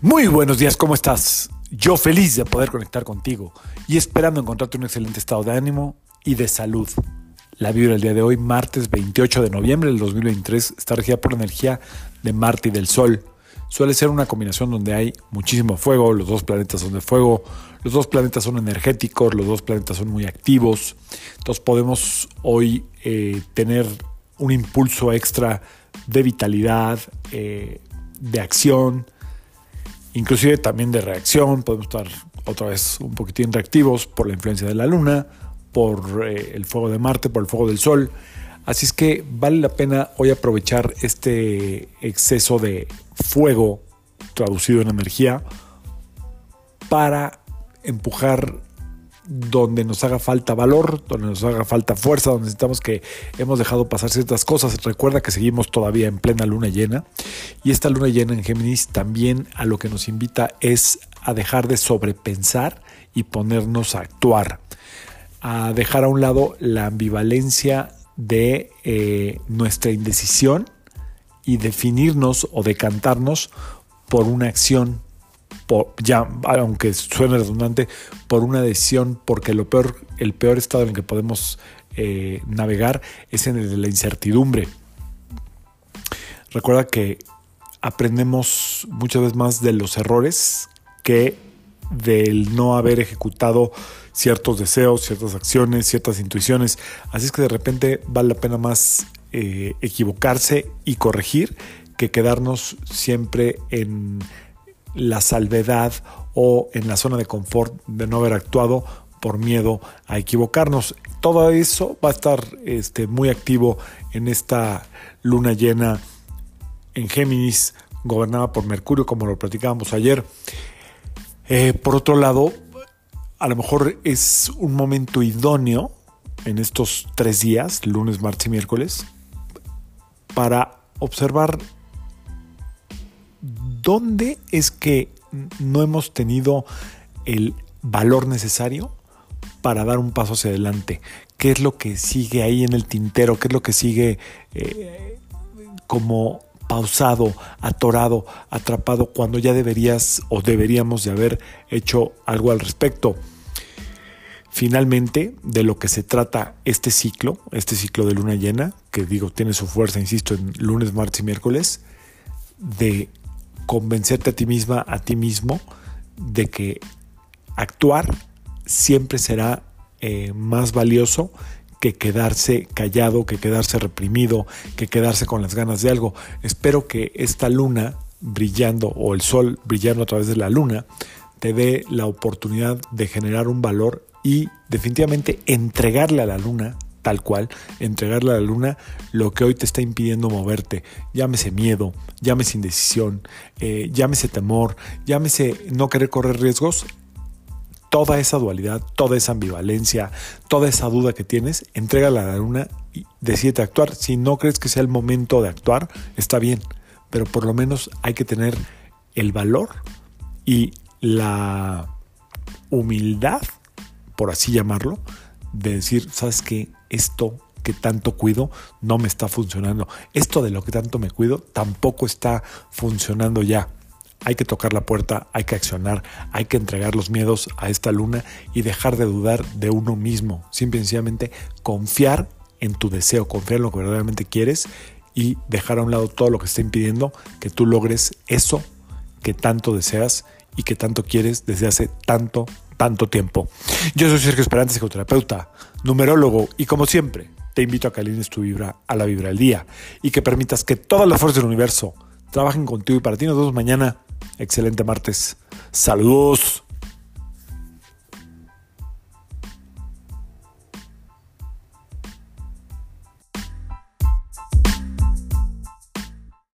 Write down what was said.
Muy buenos días, ¿cómo estás? Yo feliz de poder conectar contigo y esperando encontrarte un excelente estado de ánimo y de salud. La vibra del día de hoy, martes 28 de noviembre del 2023, está regida por la energía de Marte y del Sol. Suele ser una combinación donde hay muchísimo fuego, los dos planetas son de fuego, los dos planetas son energéticos, los dos planetas son muy activos. Entonces podemos hoy eh, tener un impulso extra de vitalidad, eh, de acción, inclusive también de reacción. Podemos estar otra vez un poquitín reactivos por la influencia de la Luna, por eh, el fuego de Marte, por el fuego del Sol. Así es que vale la pena hoy aprovechar este exceso de fuego traducido en energía para empujar donde nos haga falta valor, donde nos haga falta fuerza, donde necesitamos que hemos dejado pasar ciertas cosas. Recuerda que seguimos todavía en plena luna llena y esta luna llena en Géminis también a lo que nos invita es a dejar de sobrepensar y ponernos a actuar, a dejar a un lado la ambivalencia de eh, nuestra indecisión y definirnos o decantarnos por una acción ya, aunque suene redundante, por una decisión, porque lo peor, el peor estado en el que podemos eh, navegar es en el de la incertidumbre. Recuerda que aprendemos muchas veces más de los errores que del no haber ejecutado ciertos deseos, ciertas acciones, ciertas intuiciones. Así es que de repente vale la pena más eh, equivocarse y corregir que quedarnos siempre en la salvedad o en la zona de confort de no haber actuado por miedo a equivocarnos. Todo eso va a estar este, muy activo en esta luna llena en Géminis, gobernada por Mercurio, como lo platicábamos ayer. Eh, por otro lado, a lo mejor es un momento idóneo en estos tres días, lunes, martes y miércoles, para observar ¿dónde es que no hemos tenido el valor necesario para dar un paso hacia adelante? ¿Qué es lo que sigue ahí en el tintero? ¿Qué es lo que sigue eh, como pausado, atorado, atrapado, cuando ya deberías o deberíamos de haber hecho algo al respecto? Finalmente, de lo que se trata este ciclo, este ciclo de luna llena, que digo, tiene su fuerza, insisto, en lunes, martes y miércoles, de convencerte a ti misma, a ti mismo, de que actuar siempre será eh, más valioso que quedarse callado, que quedarse reprimido, que quedarse con las ganas de algo. Espero que esta luna brillando o el sol brillando a través de la luna te dé la oportunidad de generar un valor y definitivamente entregarle a la luna tal cual, entregarle a la luna lo que hoy te está impidiendo moverte. Llámese miedo, llámese indecisión, eh, llámese temor, llámese no querer correr riesgos. Toda esa dualidad, toda esa ambivalencia, toda esa duda que tienes, entrégala a la luna y decídete actuar. Si no crees que sea el momento de actuar, está bien, pero por lo menos hay que tener el valor y la humildad, por así llamarlo, de decir, ¿sabes qué? Esto que tanto cuido no me está funcionando. Esto de lo que tanto me cuido tampoco está funcionando ya. Hay que tocar la puerta, hay que accionar, hay que entregar los miedos a esta luna y dejar de dudar de uno mismo. Simple y sencillamente confiar en tu deseo, confiar en lo que verdaderamente quieres y dejar a un lado todo lo que está impidiendo que tú logres eso que tanto deseas y que tanto quieres desde hace tanto, tanto tiempo. Yo soy Sergio Esperante, psicoterapeuta, numerólogo y como siempre te invito a que tu vibra a la vibra del día y que permitas que todas las fuerzas del universo trabajen contigo y para ti nos vemos mañana. Excelente martes. Saludos.